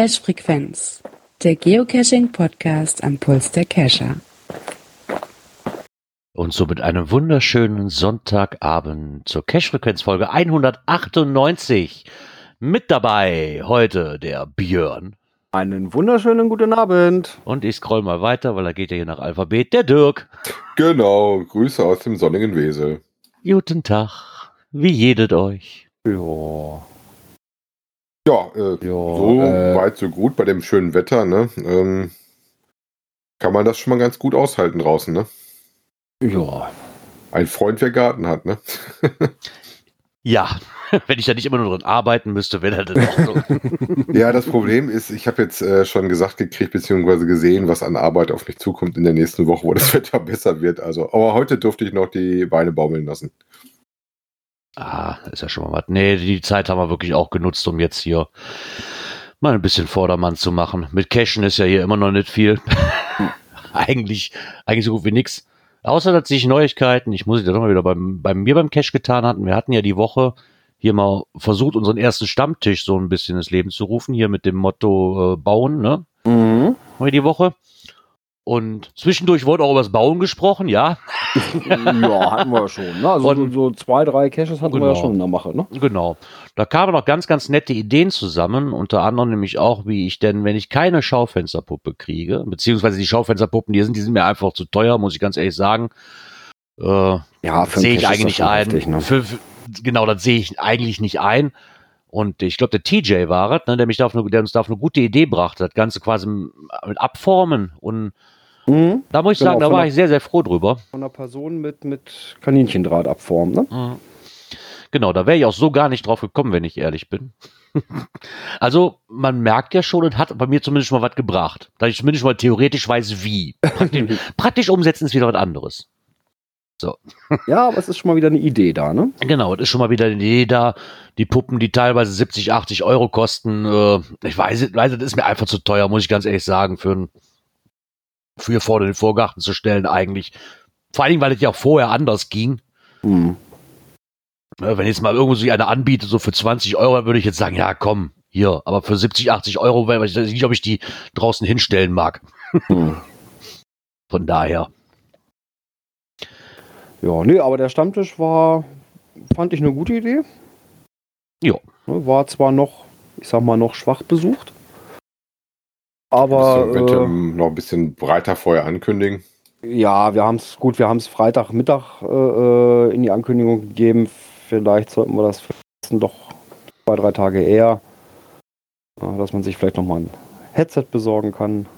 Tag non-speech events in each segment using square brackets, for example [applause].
Cache Frequenz, der Geocaching Podcast am Puls der Cacher. Und so mit einem wunderschönen Sonntagabend zur Cache Frequenz Folge 198. Mit dabei heute der Björn. Einen wunderschönen guten Abend. Und ich scroll mal weiter, weil er geht ja hier nach Alphabet. Der Dirk. Genau, Grüße aus dem sonnigen Wesel. Guten Tag. Wie jedet euch? Ja. Ja, äh, Ja, so äh, weit, so gut bei dem schönen Wetter, ne? Ähm, kann man das schon mal ganz gut aushalten draußen, ne? Ja. Ein Freund, wer Garten hat, ne? [laughs] Ja, [laughs] wenn ich da nicht immer nur drin arbeiten müsste, wäre das auch so. [laughs] ja, das Problem ist, ich habe jetzt äh, schon gesagt gekriegt, beziehungsweise gesehen, was an Arbeit auf mich zukommt in der nächsten Woche, wo das Wetter besser wird. Also, aber heute durfte ich noch die Beine baumeln lassen. Ah, ist ja schon mal was. Nee, die Zeit haben wir wirklich auch genutzt, um jetzt hier mal ein bisschen Vordermann zu machen. Mit Cashen ist ja hier immer noch nicht viel. [laughs] eigentlich, eigentlich so gut wie nix. Außer, dass sich Neuigkeiten, ich muss es ja doch mal wieder beim, bei mir beim Cash getan hatten. Wir hatten ja die Woche hier mal versucht, unseren ersten Stammtisch so ein bisschen ins Leben zu rufen, hier mit dem Motto äh, Bauen, ne? Mhm. Haben wir die Woche. Und zwischendurch wurde auch über das Bauen gesprochen, ja. [laughs] ja, hatten wir schon. Ne? Also Und- so, zwei, drei Caches hatten wir ja Genau. schon in der Mache, ne? Genau. Da kamen noch ganz, ganz nette Ideen zusammen. Unter anderem nämlich auch, wie ich denn, wenn ich keine Schaufensterpuppe kriege, beziehungsweise die Schaufensterpuppen, die sind, die sind mir einfach zu teuer, muss ich ganz ehrlich sagen. Äh, Ja, sehe ich eigentlich schon ein. heftig, ne? für, für, genau, das sehe ich eigentlich nicht ein. Und ich glaube, der TJ war es, ne, der mich da auf eine, der uns da auf eine gute Idee brachte, das Ganze quasi mit Abformen. Und Mhm. da muss ich Genau, sagen, da war ich sehr, sehr froh drüber. Von einer Person mit, mit Kaninchendraht abformen, ne? Mhm. Genau, da wäre ich auch so gar nicht drauf gekommen, wenn ich ehrlich bin. [laughs] also, man merkt ja schon, es hat bei mir zumindest mal was gebracht. Da ich zumindest mal theoretisch weiß, wie. Praktisch, [laughs] praktisch umsetzen ist wieder was anderes. Ja, aber es ist schon mal wieder eine Idee da, ne? Genau, es ist schon mal wieder eine Idee da. Die Puppen, die teilweise 70, 80 Euro kosten, äh, ich weiß, weiß, das ist mir einfach zu teuer, muss ich ganz ehrlich sagen, für, ein, für vorne den Vorgarten zu stellen eigentlich. Vor allen Dingen, weil es ja auch vorher anders ging. Mhm. Wenn jetzt mal irgendwo sich einer anbietet, so für 20 Euro, dann würde ich jetzt sagen, ja, komm, hier. Aber für 70, 80 Euro, weil ich weiß nicht, ob ich die draußen hinstellen mag. Mhm. [laughs] Von daher. Ja, nee, aber der Stammtisch war, fand ich eine gute Idee. Ja. Ne, War zwar noch, ich sag mal, noch schwach besucht. Aber Aber, äh, bitte noch ein bisschen breiter vorher ankündigen. Ja, wir haben es gut, wir haben es Freitagmittag äh, äh, in die Ankündigung gegeben. Vielleicht sollten wir das doch zwei, drei Tage eher, äh, dass man sich vielleicht nochmal ein Headset besorgen kann. [laughs]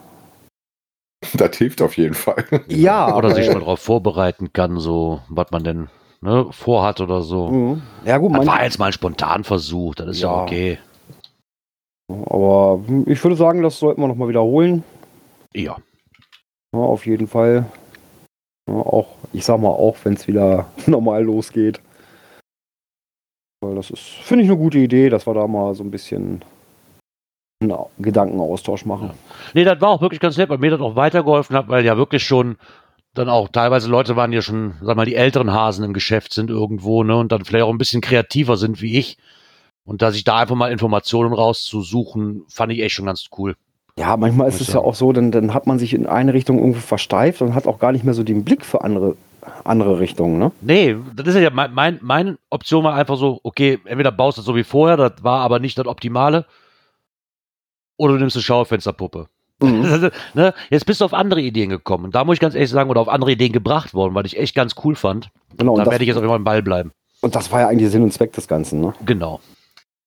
Das hilft auf jeden Fall. Ja, [laughs] Oder sich äh, mal darauf vorbereiten kann, so, was man denn ne, vorhat oder so. Mhm. Ja gut, Das man, war jetzt mal ein Spontanversuch, das ist ja, Ja. okay. Aber ich würde sagen, das sollten wir nochmal wiederholen. Ja. Ja, auf jeden Fall. Ja, auch, ich sag mal, auch wenn es wieder [laughs] normal losgeht. Weil das ist, finde ich, eine gute Idee, dass wir da mal so ein bisschen einen Gedankenaustausch machen. Nee, das war auch wirklich ganz nett, weil mir das auch weitergeholfen hat, weil ja wirklich schon dann auch teilweise Leute waren, die ja schon, sag mal, die älteren Hasen im Geschäft sind irgendwo, ne, und dann vielleicht auch ein bisschen kreativer sind wie ich. Und da sich da einfach mal Informationen rauszusuchen, fand ich echt schon ganz cool. Ja, manchmal ist es ich ja auch so, dann, dann hat man sich in eine Richtung irgendwo versteift und hat auch gar nicht mehr so den Blick für andere, andere Richtungen. Ne? Nee, das ist ja mein, mein, meine Option war einfach so, okay, entweder baust du das so wie vorher, das war aber nicht das Optimale, oder du nimmst eine Schaufensterpuppe. Mhm. [laughs] ne? Jetzt bist du auf andere Ideen gekommen. Und da muss ich ganz ehrlich sagen, oder auf andere Ideen gebracht worden, weil ich echt ganz cool fand. Genau, da werde ich jetzt auf jeden Fall am Ball bleiben. und das war ja eigentlich Sinn und Zweck des Ganzen. Ne? Genau.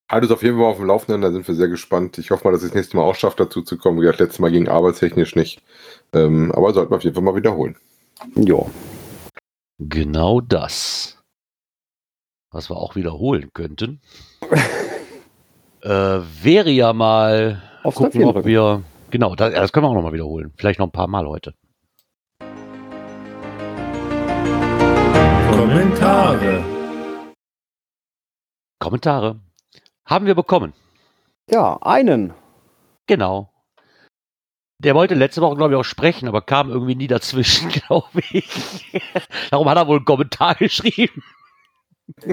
Halt uns auf jeden Fall auf dem Laufenden, da sind wir sehr gespannt. Ich hoffe mal, dass ich das nächste Mal auch schafft, dazu zu kommen. Wie gesagt, letztes Mal ging arbeitstechnisch nicht. Ähm, aber sollten wir auf jeden Fall mal wiederholen. Ja. Genau das. Was wir auch wiederholen könnten. [laughs] äh, wäre ja mal Aufs gucken, ob wir. Genau, das, das können wir auch nochmal wiederholen. Vielleicht noch ein paar Mal heute. Kommentare. Kommentare. Haben wir bekommen. Ja, einen. Genau. Der wollte letzte Woche, glaube ich, auch sprechen, aber kam irgendwie nie dazwischen, [laughs] glaube ich. Darum hat er wohl einen Kommentar geschrieben.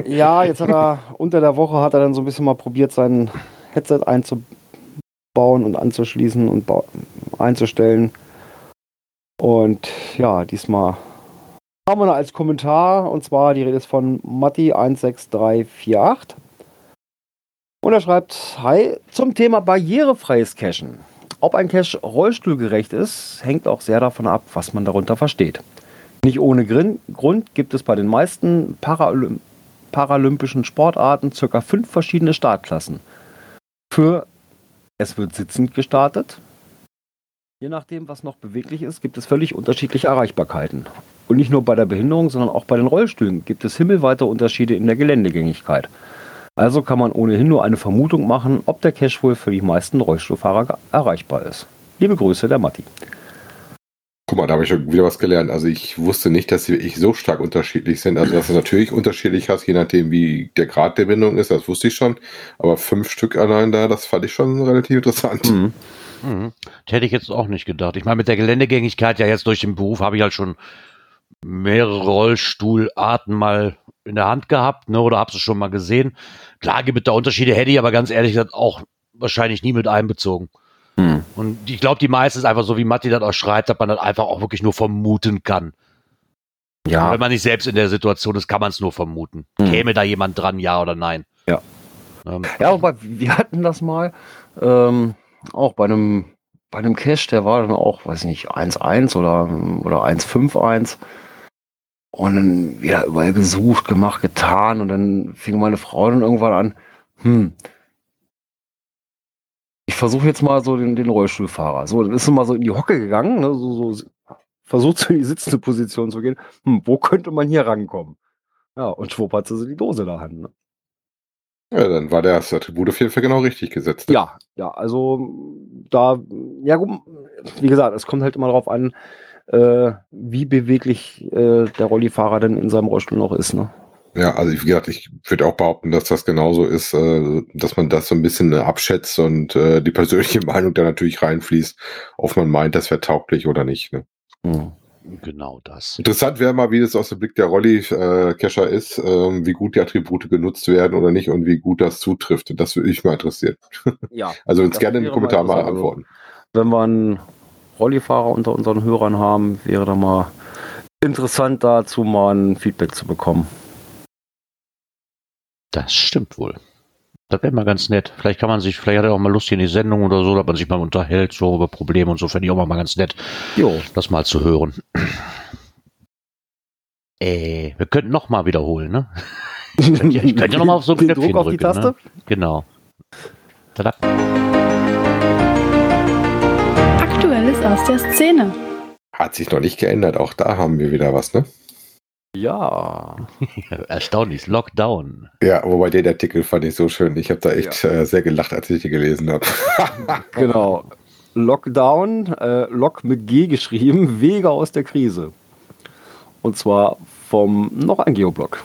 Ja, jetzt hat er unter der Woche hat er dann so ein bisschen mal probiert, sein Headset einzubauen und anzuschließen und einzustellen. Und ja, diesmal haben wir noch als Kommentar, und zwar die Rede ist von Matti16348. Und er schreibt, Hi, zum Thema barrierefreies Cachen. Ob ein Cache rollstuhlgerecht ist, hängt auch sehr davon ab, was man darunter versteht. Nicht ohne Grund gibt es bei den meisten Paralym paralympischen Sportarten ca. fünf verschiedene Startklassen. Für es wird sitzend gestartet. Je nachdem, was noch beweglich ist, gibt es völlig unterschiedliche Erreichbarkeiten. Und nicht nur bei der Behinderung, sondern auch bei den Rollstühlen gibt es himmelweite Unterschiede in der Geländegängigkeit. Also kann man ohnehin nur eine Vermutung machen, ob der Cache wohl für die meisten Rollstuhlfahrer erreichbar ist. Liebe Grüße, der Matti. Guck mal, da habe ich schon wieder was gelernt. Also ich wusste nicht, dass sie wirklich so stark unterschiedlich sind. Also dass du natürlich unterschiedlich hast, je nachdem wie der Grad der Bindung ist, das wusste ich schon. Aber fünf Stück allein da, das fand ich schon relativ interessant. Mhm. Mhm. Das hätte ich jetzt auch nicht gedacht. Ich meine, mit der Geländegängigkeit ja jetzt durch den Beruf habe ich halt schon mehrere Rollstuhlarten mal in der Hand gehabt, ne, oder hab's schon mal gesehen. Klar gibt es da Unterschiede, hätte ich aber ganz ehrlich gesagt auch wahrscheinlich nie mit einbezogen. Hm. Und ich glaube, die meisten ist einfach so, wie Matti das auch schreibt, dass man das einfach auch wirklich nur vermuten kann. Ja. Und wenn man nicht selbst in der Situation ist, kann man es nur vermuten. Hm. Käme da jemand dran, ja oder nein? Ja. Ähm, ja, aber wir hatten das mal ähm, auch bei einem bei einem Cache, der war dann auch, weiß ich nicht, 1.1 oder, oder 1.5.1. Und dann wieder überall gesucht, gemacht, getan. Und dann fing meine Frau dann irgendwann an, hm, ich versuche jetzt mal so den, den Rollstuhlfahrer. So, dann ist sie mal so in die Hocke gegangen, ne, so, so versucht so in die sitzende Position zu gehen. Hm, wo könnte man hier rankommen? Ja, und schwupp hat sie die Dose in der Hand. Ne? Ja, dann war das Attribut auf jeden Fall genau richtig gesetzt. Ja, ja, also da, ja gut, wie gesagt, es kommt halt immer darauf an, äh, wie beweglich äh, der Rollifahrer denn in seinem Rollstuhl noch ist. Ne? Ja, also wie gesagt, ich würde auch behaupten, dass das genauso ist, äh, dass man das so ein bisschen äh, abschätzt und äh, die persönliche [laughs] Meinung da natürlich reinfließt, ob man meint, das wäre tauglich oder nicht. Ne? Mhm. Genau das. Interessant wäre mal, wie das aus dem Blick der Rolli-Cacher äh, ist, ähm, wie gut die Attribute genutzt werden oder nicht und wie gut das zutrifft. Das würde ich mal interessieren. Ja. [laughs] also uns gerne in den Kommentaren mal antworten. Wenn einen Rollifahrer unter unseren Hörern haben, wäre da mal interessant dazu mal ein Feedback zu bekommen. Das stimmt wohl. Das wäre mal ganz nett. Vielleicht kann man sich, vielleicht hat er auch mal Lust hier in die Sendung oder so, dass man sich mal unterhält, so über Probleme und so, fände ich auch mal ganz nett, jo. das mal zu hören. Äh, wir könnten noch mal wiederholen, ne? [laughs] Ich könnte, ich könnte ja noch mal auf so ein Knöpfchen drücken. Die Taste? Ne? Genau. Tada. Aus der Szene. Hat sich noch nicht geändert. Auch da haben wir wieder was, ne? Ja. [laughs] Erstaunlich. Lockdown. Ja, wobei den Artikel fand ich so schön. Ich habe da echt ja. äh, sehr gelacht, als ich den gelesen habe. [laughs] genau. Lockdown, äh, Lock mit G geschrieben, Wege aus der Krise. Und zwar vom noch ein Geoblog.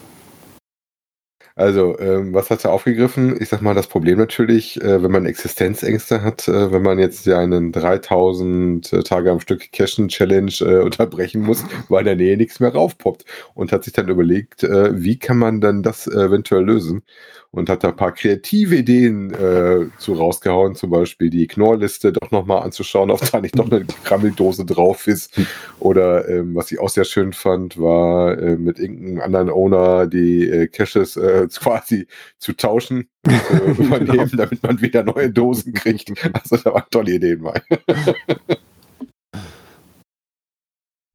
Also, ähm, was hat er aufgegriffen? Ich sag mal, das Problem natürlich, äh, wenn man Existenzängste hat, äh, wenn man jetzt ja einen 3000 äh, Tage am Stück Cashen Challenge äh, [laughs] unterbrechen muss, weil in der Nähe nichts mehr raufpoppt. Und hat sich dann überlegt, äh, wie kann man dann das eventuell lösen? und hat da ein paar kreative Ideen zu rausgehauen, zum Beispiel die Knorrliste doch nochmal anzuschauen, ob da nicht noch eine Krammeldose drauf ist. Oder ähm, was ich auch sehr schön fand, war mit irgendeinem anderen Owner die Caches äh, quasi zu tauschen, äh, [laughs] übernehmen, damit man wieder neue Dosen kriegt. Also da waren tolle Ideen bei. [laughs]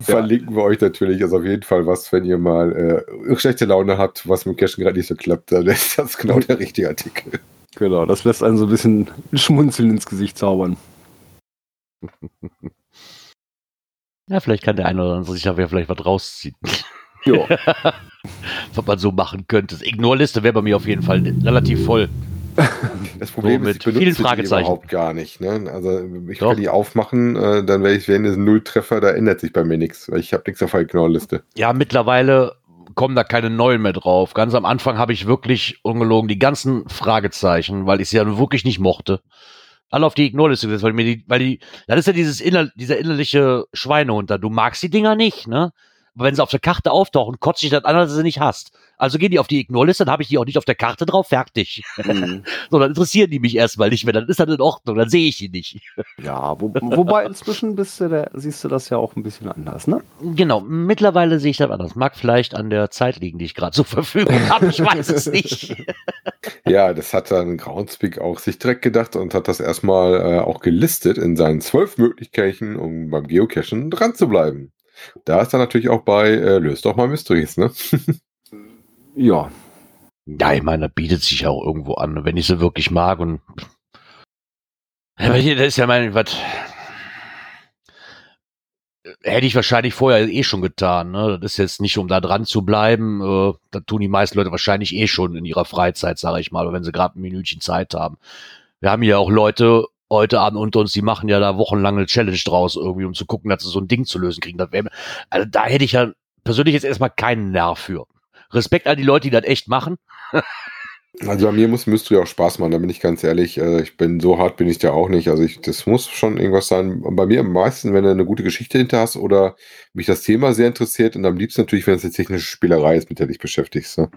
Verlinken wir euch natürlich. Also auf jeden Fall was, wenn ihr mal äh, schlechte Laune habt, was mit Cashen gerade nicht so klappt, dann ist das genau der richtige Artikel. Genau, das lässt einen so ein bisschen Schmunzeln ins Gesicht zaubern. Ja, vielleicht kann der eine oder andere sich da vielleicht was rausziehen. Ja. [laughs] [laughs] was man so machen könnte. Ignorliste wäre bei mir auf jeden Fall relativ voll. [laughs] Das Problem so ist, ich benutze vielen Fragezeichen. überhaupt gar nicht. Ne? Also ich Doch. kann die aufmachen, äh, dann werde ich, wenn es ein Nulltreffer, da ändert sich bei mir nichts, weil ich habe nichts auf der Knorrliste. Ja, mittlerweile kommen da keine neuen mehr drauf. Ganz am Anfang habe ich wirklich ungelogen die ganzen Fragezeichen, weil ich sie ja wirklich nicht mochte. Alle auf die Ignore-Liste gesetzt, weil mir die, weil die, das ist ja dieses inner, dieser innerliche Schweinehund da. Du magst die Dinger nicht, ne? Aber wenn sie auf der Karte auftauchen, kotzt dich das an, dass du sie nicht hast. Also gehen die auf die Ignore-Liste, dann habe ich die auch nicht auf der Karte drauf, fertig. Mhm. [laughs] so, dann interessieren die mich erstmal nicht mehr, dann ist das in Ordnung, dann sehe ich die nicht. Ja, wo, wobei inzwischen bist du der, siehst du das ja auch ein bisschen anders, ne? Genau, mittlerweile sehe ich das anders. Mag vielleicht an der Zeit liegen, die ich gerade zur Verfügung [laughs] habe, ich weiß es nicht. Ja, das hat dann Groundspeak auch sich direkt gedacht und hat das erstmal äh, auch gelistet in seinen zwölf Möglichkeiten, um beim Geocachen dran zu bleiben. Da ist dann natürlich auch bei äh, Löst doch mal Mysteries, ne? [laughs] Ja. Ja, ich meine, das bietet sich ja auch irgendwo an, wenn ich sie wirklich mag und aber hier, das ist ja mein, was hätte ich wahrscheinlich vorher eh schon getan. Ne? Das ist jetzt nicht, um da dran zu bleiben. Äh, das tun die meisten Leute wahrscheinlich eh schon in ihrer Freizeit, sage ich mal, wenn sie gerade ein Minütchen Zeit haben. Wir haben ja auch Leute heute Abend unter uns, die machen ja da wochenlange Challenge draus irgendwie, um zu gucken, dass sie so ein Ding zu lösen kriegen. Wär, also da hätte ich ja persönlich jetzt erstmal keinen Nerv für. Respekt an die Leute, die das echt machen. [laughs] Also bei mir muss Mystery auch Spaß machen, da bin ich ganz ehrlich. Äh, ich bin so hart bin ich da auch nicht. Also ich, das muss schon irgendwas sein. Bei mir am meisten, wenn du eine gute Geschichte hinter hast oder mich das Thema sehr interessiert und am liebsten natürlich, wenn es eine technische Spielerei ist, mit der du dich beschäftigst. Ne?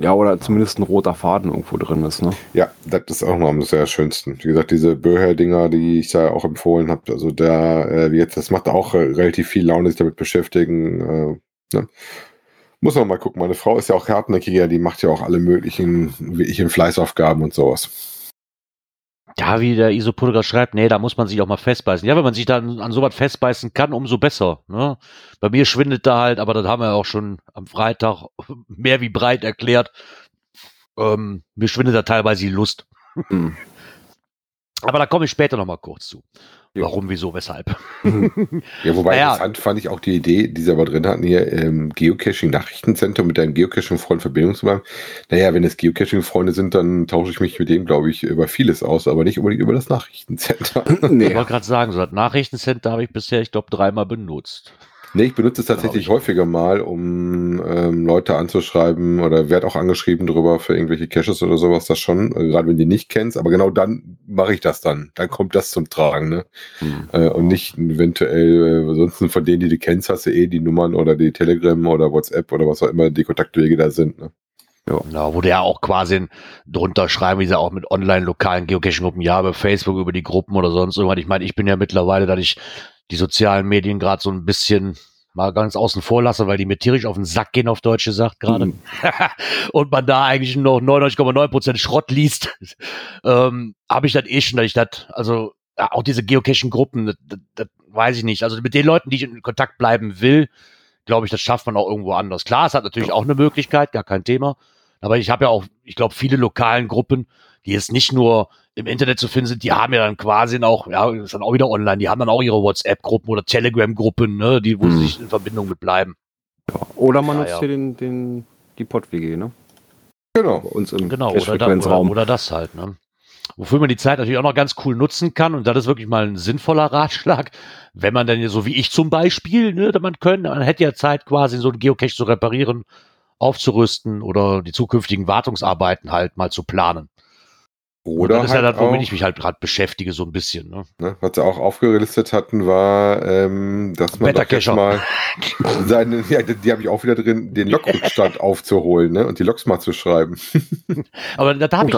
Ja, oder zumindest ein roter Faden irgendwo drin ist, ne? Ja, das ist auch noch am sehr schönsten. Wie gesagt, diese Böher-Dinger, die ich da auch empfohlen habe, also da, äh, jetzt, das macht auch äh, relativ viel Laune, sich damit beschäftigen. Äh, ne? Muss man mal gucken. Meine Frau ist ja auch Härtnerkrieger, die macht ja auch alle möglichen, wie ich in Fleißaufgaben und sowas. Ja, wie der Isopodcast schreibt, nee, da muss man sich auch mal festbeißen. Ja, wenn man sich da an, sowas festbeißen kann, umso besser. Ne? Bei mir schwindet da halt, aber das haben wir auch schon am Freitag [laughs] mehr wie breit erklärt. Ähm, mir schwindet da teilweise die Lust. Mhm. Aber da komme ich später noch mal kurz zu. Ja. Warum, wieso, weshalb. [laughs] Ja, wobei Naja. interessant fand ich auch die Idee, die sie aber drin hatten, hier im Geocaching-Nachrichtenzentrum mit deinem Geocaching-Freund in Verbindung zu bleiben. Naja, wenn es Geocaching-Freunde sind, dann tausche ich mich mit dem, glaube ich, über vieles aus, aber nicht unbedingt über das Nachrichtencenter. [laughs] Ich nee. wollte [laughs] gerade sagen, so das Nachrichtencenter habe ich bisher, ich glaube, dreimal benutzt. Nee, ich benutze es tatsächlich häufiger mal, um ähm, Leute anzuschreiben oder werde auch angeschrieben drüber für irgendwelche Caches oder sowas, das schon, äh, gerade wenn du die nicht kennst, aber genau dann mache ich das dann. Dann kommt das zum Tragen, ne? Hm. Äh, und nicht eventuell, äh, sonst von denen, die du kennst, hast du eh die Nummern oder die Telegram oder WhatsApp oder was auch immer die Kontaktwege da sind. Ne? Ja, wo der ja auch quasi drunter schreiben, wie sie auch mit online-lokalen Geocaching-Gruppen, ja, über Facebook, über die Gruppen oder sonst irgendwas. Ich meine, ich bin ja mittlerweile, dass ich die sozialen Medien gerade so ein bisschen mal ganz außen vor lasse, weil die mir tierisch auf den Sack gehen, auf Deutsch gesagt gerade. Mhm. [laughs] und man da eigentlich noch 99,9% Schrott liest, [laughs] ähm, habe ich das eh schon, dass ich das, also ja, auch diese Geocaching-Gruppen, das weiß ich nicht. Also mit den Leuten, die ich in Kontakt bleiben will, glaube ich, das schafft man auch irgendwo anders. Klar, es hat natürlich auch eine Möglichkeit, gar kein Thema. Aber ich habe ja auch, ich glaube, viele lokalen Gruppen, die jetzt nicht nur im Internet zu finden sind, die haben ja dann quasi auch, ja, das ist dann auch wieder online, die haben dann auch ihre WhatsApp-Gruppen oder Telegram-Gruppen, ne, die, wo sie Mhm. sich in Verbindung mit bleiben. Oder man Ja, nutzt ja. hier den, den, die Pod-WG, ne? Genau. Bei uns im Genau, oder, da, oder, oder das halt, ne. Wofür man die Zeit natürlich auch noch ganz cool nutzen kann, und das ist wirklich mal ein sinnvoller [laughs] Ratschlag, wenn man dann, so wie ich zum Beispiel, ne, man können, man hätte ja Zeit quasi so einen Geocache zu reparieren, aufzurüsten oder die zukünftigen Wartungsarbeiten halt mal zu planen. Und Oder das ist ja halt das, womit auch, ich mich halt gerade beschäftige, so ein bisschen. Ne? ne, was sie auch aufgelistet hatten, war, ähm, dass man doch jetzt mal seine, ja, die, die habe ich auch wieder drin, den Logrückstand [laughs] aufzuholen ne, und die Logs mal zu schreiben. [laughs] Aber da, da habe ich,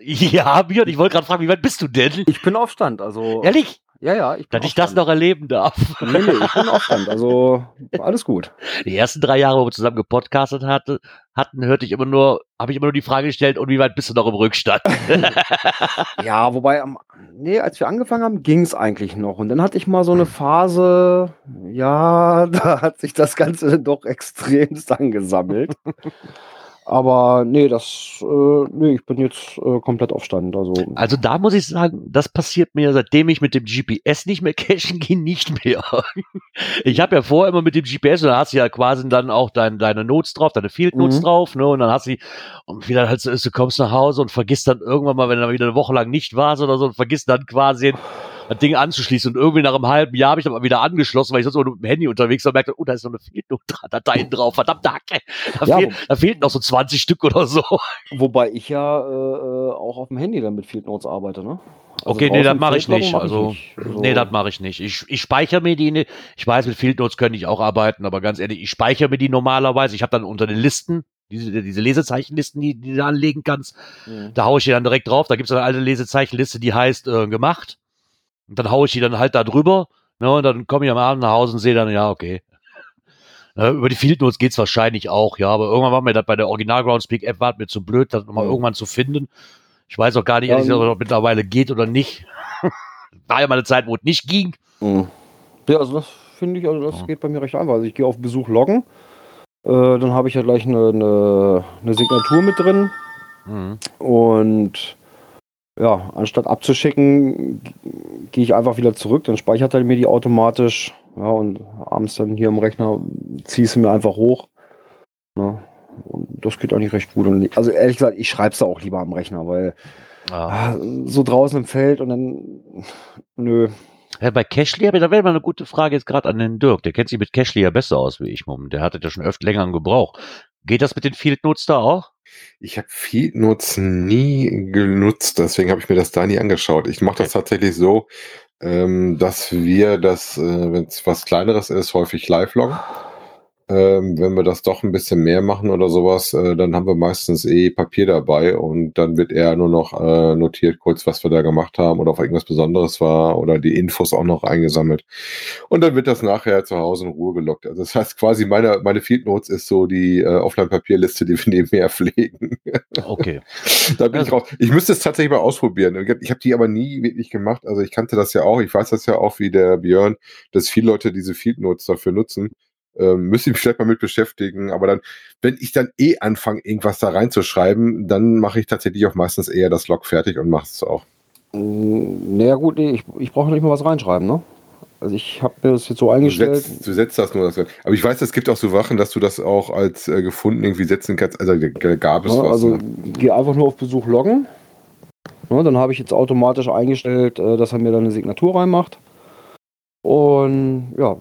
[laughs] ja, Björn, ich wollte gerade fragen, wie weit bist du denn? Ich bin auf Stand, also. Ehrlich, Ja, ja, ich bin dass ich das noch erleben darf. Nee, nee, ich bin auf Stand, also alles gut. [laughs] Die ersten drei Jahre, wo wir zusammen gepodcastet hatte, hatten, hörte ich immer nur, habe ich immer nur die Frage gestellt, und wie weit bist du noch im Rückstand? [laughs] Ja, wobei, nee, als wir angefangen haben, ging es eigentlich noch. Und dann hatte ich mal so eine Phase, ja, [laughs] da hat sich das Ganze doch extremst angesammelt. Aber nee, das, äh, nee, ich bin jetzt äh, komplett auf Stand. Also, Also da muss ich sagen, das passiert mir, seitdem ich mit dem GPS nicht mehr [laughs] cashen gehe, nicht mehr. [laughs] Ich habe ja vorher immer mit dem GPS, und da hast du ja quasi dann auch dein, deine Notes drauf, deine Field Notes Mhm. drauf, ne? Und dann hast du, die- und wieder halt so ist, du kommst nach Hause und vergisst dann irgendwann mal, wenn du wieder eine Woche lang nicht warst oder so, und vergisst dann quasi das Ding anzuschließen. Und irgendwie nach einem halben Jahr habe ich dann mal wieder angeschlossen, weil ich sonst immer mit dem Handy unterwegs war und merkte, oh, da ist noch eine Dateien drauf, verdammt, Hacke. Da, Ja, fehlt, da fehlten noch so 20 Stück oder so. wobei ich ja äh, äh, auch auf dem Handy dann mit Field Notes arbeite, ne? Also Okay, nee, das mache ich nicht. mach ich Also, nicht. Also- nee, das mache ich nicht. Ich, ich speichere mir die. ne- Ich weiß, mit Field Notes könnte ich auch arbeiten, aber ganz ehrlich, ich speichere mir die normalerweise. Ich habe dann unter den Listen Diese, diese Lesezeichenlisten, die, die du da anlegen kannst. Mhm. Da haue ich die dann direkt drauf. Da gibt es eine alte Lesezeichenliste, die heißt äh, gemacht. Und dann haue ich die dann halt da drüber. Ne, und dann komme ich am Abend nach Hause und sehe dann, ja, okay. [laughs] Ne, über die Field Notes geht's wahrscheinlich auch, ja. Aber irgendwann war mir das bei der Original Groundspeak App war mir zu blöd, das nochmal Mhm. irgendwann zu finden. Ich weiß auch gar nicht, ehrlich gesagt, ob das mittlerweile geht oder nicht. [laughs] war ja mal eine Zeit, wo es nicht ging. Mhm. Ja, also das finde ich, also das Ja. geht bei mir recht einfach. Also ich gehe auf Besuch loggen, äh, dann habe ich ja gleich eine, eine, eine Signatur mit drin Mhm. und ja, anstatt abzuschicken, gehe ich einfach wieder zurück, dann speichert er mir die automatisch. Ja, und abends dann hier im Rechner ziehe ich sie mir einfach hoch. Ne? Und das geht eigentlich recht gut. Und, also ehrlich gesagt, ich schreibe es auch lieber am Rechner, weil Ja. ah, so draußen im Feld und dann nö. Ja, bei Cashly, da wäre mal eine gute Frage jetzt gerade an den Dirk. Der kennt sich mit Cashly ja besser aus wie ich, Mum. Der hatte ja schon öfter länger im Gebrauch. Geht das mit den Field Notes da auch? Ich habe Field Notes nie genutzt, deswegen habe ich mir das da nie angeschaut. Ich mache das tatsächlich so, ähm, dass wir das, äh, wenn es was Kleineres ist, häufig live loggen. Ähm, wenn wir das doch ein bisschen mehr machen oder sowas, äh, dann haben wir meistens eh Papier dabei und dann wird eher nur noch äh, notiert kurz, was wir da gemacht haben oder ob irgendwas Besonderes war oder die Infos auch noch eingesammelt. Und dann wird das nachher zu Hause in Ruhe gelockt. Also das heißt quasi, meine, meine Field Notes ist so die äh, Offline-Papierliste, die wir [laughs] nebenher pflegen. Okay. [laughs] Da bin ich raus. Ich müsste es tatsächlich mal ausprobieren. Ich habe die aber nie wirklich gemacht. Also ich kannte das ja auch. Ich weiß das ja auch wie der Björn, dass viele Leute diese Field Notes dafür nutzen. Ähm, müsste ich mich vielleicht mal mit beschäftigen. Aber dann, wenn ich dann eh anfange, irgendwas da reinzuschreiben, dann mache ich tatsächlich auch meistens eher das Log fertig und mache es auch. Mm, Naja gut, nee, ich, ich brauche nicht mal was reinschreiben, ne? Also ich habe mir das jetzt so Du eingestellt. setzt, du setzt das nur. Das, aber ich weiß, es gibt auch so Sachen, dass du das auch als äh, gefunden irgendwie setzen kannst. Also da gab es Ne? was. Also ne? gehe einfach nur auf Besuch loggen. Ne? Dann habe ich jetzt automatisch eingestellt, äh, dass er mir dann eine Signatur reinmacht. Und ja,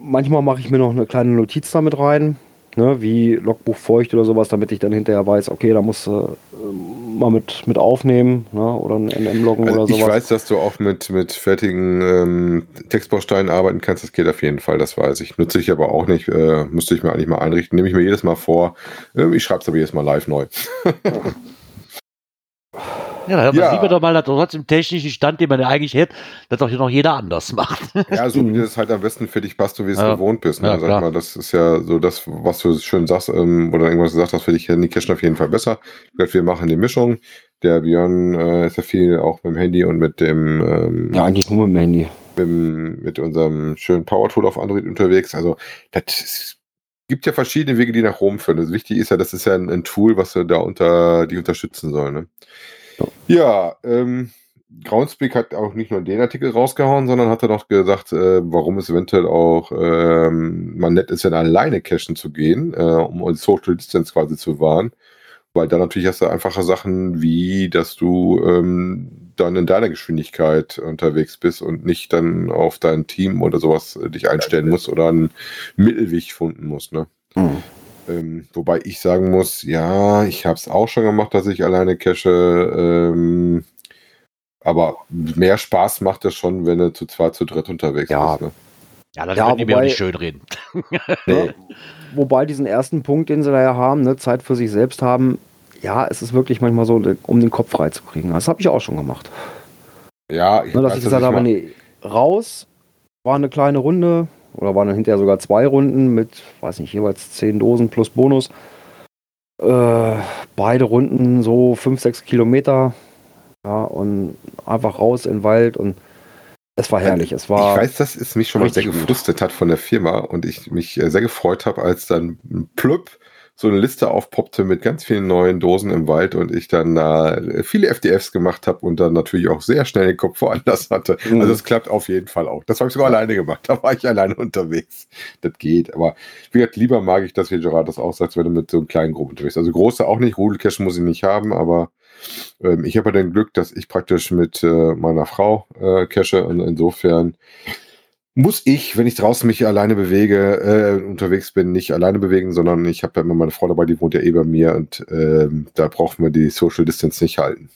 manchmal mache ich mir noch eine kleine Notiz damit rein, ne? wie Logbuch feucht oder sowas, damit ich dann hinterher weiß, okay, da musst du äh, mal mit, mit aufnehmen ne? oder ein NM loggen Also oder ich sowas. weiß, dass du auch mit, mit fertigen ähm, Textbausteinen arbeiten kannst. Das geht auf jeden Fall, das weiß ich. Nutze ich aber auch nicht. Äh, müsste ich mir eigentlich mal einrichten. Nehme ich mir jedes Mal vor. Äh, ich schreibe es aber jedes Mal live neu. [laughs] Ja, da Ja. sieht man doch mal, dass trotzdem technischen Stand, den man ja eigentlich hätte, dass doch hier noch jeder anders [laughs] macht. Ja, so wie das halt am besten für dich passt und wie du es Ja. gewohnt bist. Ne? Ja, Sag klar. mal, das ist ja so das, was du schön sagst, ähm, oder irgendwas gesagt hast, für dich Handy Cashen auf jeden Fall besser. Wie gesagt, Wir machen die Mischung. Der Björn äh, ist ja viel auch mit dem Handy und mit dem ähm, Ja, eigentlich nur mit dem Handy. mit, unserem schönen Power Tool auf Android unterwegs. Also das ist, gibt ja verschiedene Wege, die nach Rom führen. Das wichtig ist ja, das ist ja ein, ein Tool, was wir da unter die unterstützen soll. Ne? Ja, ähm, Groundspeak hat auch nicht nur den Artikel rausgehauen, sondern hat dann auch gesagt, äh, warum es eventuell auch ähm, mal nett ist, dann alleine cashen zu gehen, äh, um uns Social Distance quasi zu wahren. Weil dann natürlich hast du einfache Sachen wie, dass du ähm, dann in deiner Geschwindigkeit unterwegs bist und nicht dann auf dein Team oder sowas äh, dich einstellen musst oder einen Mittelweg finden musst. Ne? Hm. Ähm, wobei ich sagen muss, ja, ich habe es auch schon gemacht, dass ich alleine cache. Ähm, aber mehr Spaß macht es schon, wenn du zu zweit, zu dritt unterwegs Ja. bist. Ne? Ja, das Ja, können die mir auch wobei- nicht schön reden. [laughs] Ne? Wobei diesen ersten Punkt, den sie da ja haben, ne, Zeit für sich selbst haben, ja, es ist wirklich manchmal so, um den Kopf frei zu kriegen. Das habe ich auch schon gemacht. Ja, ich Ne, dass weiß, ich gesagt was habe, nee, raus, war eine kleine Runde oder waren dann hinterher sogar zwei Runden mit, weiß nicht, jeweils zehn Dosen plus Bonus. Äh, beide Runden so fünf, sechs Kilometer. Ja, und einfach raus in den Wald und es war herrlich. Es war ich weiß, dass es mich schon mal sehr gefrustet hat von der Firma und ich mich äh, sehr gefreut habe, als dann plöpp so eine Liste aufpoppte mit ganz vielen neuen Dosen im Wald und ich dann da äh, viele FDFs gemacht habe und dann natürlich auch sehr schnell den Kopf woanders hatte. Mhm. Also es klappt auf jeden Fall auch. Das habe ich sogar alleine gemacht. Da war ich alleine unterwegs. Das geht. Aber wie gesagt, lieber mag ich das, wie Gerard das auch sagt, wenn du mit so einem kleinen Gruppen unterwegs bist. Also große auch nicht, Rudelcache muss ich nicht haben, aber ähm, ich habe ja den Glück, dass ich praktisch mit äh, meiner Frau äh, cache und insofern muss ich, wenn ich draußen mich alleine bewege, äh, unterwegs bin, nicht alleine bewegen, sondern ich habe ja immer meine Frau dabei, die wohnt ja eh bei mir und ähm, da brauchen wir die Social Distance nicht halten.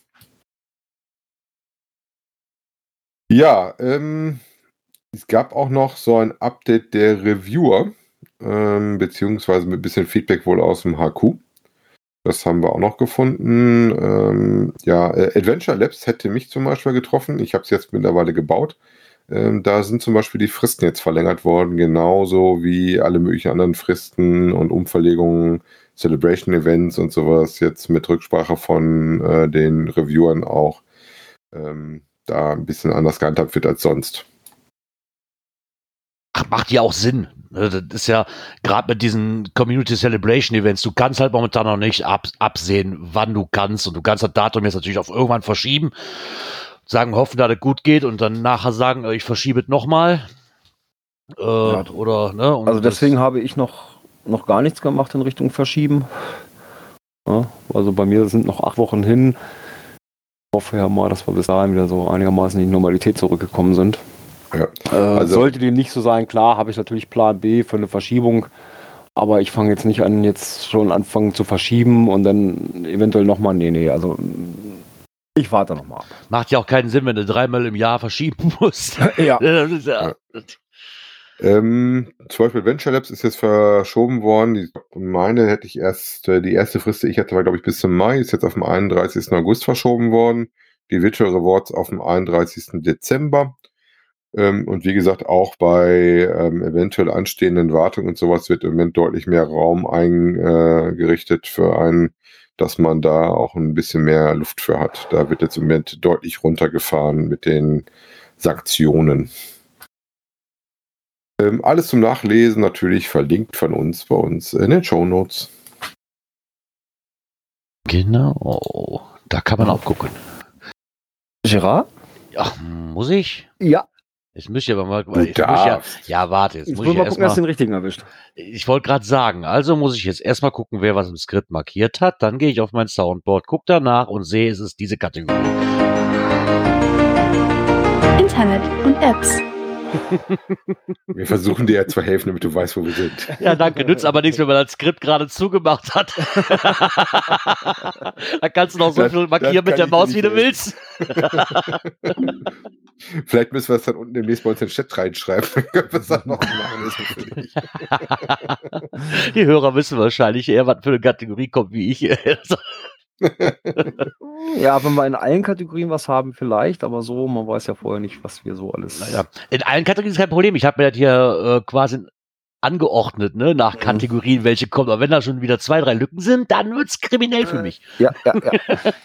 Ja, ähm, es gab auch noch so ein Update der Reviewer. ähm, beziehungsweise mit ein bisschen Feedback wohl aus dem HQ. Das haben wir auch noch gefunden. Ähm, ja, äh, Adventure Labs hätte mich zum Beispiel getroffen. Ich habe es jetzt mittlerweile gebaut. Ähm, da sind zum Beispiel die Fristen jetzt verlängert worden, genauso wie alle möglichen anderen Fristen und Umverlegungen, Celebration Events und sowas jetzt mit Rücksprache von äh, den Reviewern auch ähm, da ein bisschen anders gehandhabt wird als sonst. Ach, macht ja auch Sinn. Ne, Das ist ja gerade mit diesen Community Celebration Events, du kannst halt momentan noch nicht ab, absehen, wann du kannst. Und du kannst das Datum jetzt natürlich auf irgendwann verschieben, sagen, hoffen, dass es gut geht und dann nachher sagen, äh, ich verschiebe es nochmal. Äh, oder, ne? Also das- deswegen habe ich noch, noch gar nichts gemacht in Richtung Verschieben. Ja, also bei mir sind noch acht Wochen hin. Ich hoffe ja mal, dass wir bis dahin wieder so einigermaßen in die Normalität zurückgekommen sind. Ja. Äh, Also- sollte dem nicht so sein, klar, habe ich natürlich Plan B für eine Verschiebung. Aber ich fange jetzt nicht an, jetzt schon anfangen zu verschieben und dann eventuell nochmal. Nee, nee, also ich warte nochmal. Macht ja auch keinen Sinn, wenn du dreimal im Jahr verschieben [laughs] musst. [laughs] Ja. Ja, Ähm, zum Beispiel Venture Labs ist jetzt verschoben worden. Die, meine hätte ich erst, äh, die erste Frist, die ich hatte, war glaube ich bis zum Mai, ist jetzt auf den 31. August verschoben worden. Die Virtual Rewards auf den 31. Dezember. Ähm, und wie gesagt, auch bei ähm, eventuell anstehenden Wartungen und sowas wird im Moment deutlich mehr Raum eingerichtet für einen, dass man da auch ein bisschen mehr Luft für hat. Da wird jetzt im Moment deutlich runtergefahren mit den Sanktionen. Ähm, alles zum Nachlesen natürlich verlinkt von uns bei uns in den Show Notes. genau. Da kann man auch gucken. Gerard? Ach, muss ich? Ja. Jetzt müsste ich aber mal. Du ich muss ja, ja, warte, jetzt Jetzt muss ich wir gucken, dass du erstmal. den richtigen erwischt. Ich wollte gerade sagen, also muss ich jetzt erstmal gucken, wer was im Skript markiert hat. Dann gehe ich auf mein Soundboard, gucke danach und sehe, es ist diese Kategorie. Internet und Apps. [laughs] Wir versuchen dir ja zu helfen, damit du weißt, wo wir sind. Ja, danke. Nützt aber nichts, wenn man das Skript gerade zugemacht hat. [laughs] da kannst du noch so Das- viel markieren mit der Maus, wie du willst. [laughs] Vielleicht müssen wir es dann unten demnächst bei uns in den Chat reinschreiben. [laughs] Dann können wir es dann noch [laughs] machen. Die Hörer wissen wahrscheinlich eher, was für eine Kategorie kommt, wie ich. [laughs] Ja, wenn wir in allen Kategorien was haben, vielleicht, aber so, man weiß ja vorher nicht, was wir so alles. Naja, in allen Kategorien ist kein Problem. Ich habe mir das hier äh, quasi angeordnet, ne, nach. Kategorien, welche kommen. Aber wenn da schon wieder zwei, drei Lücken sind, dann wird's kriminell für mich. Ja, ja, ja. [laughs]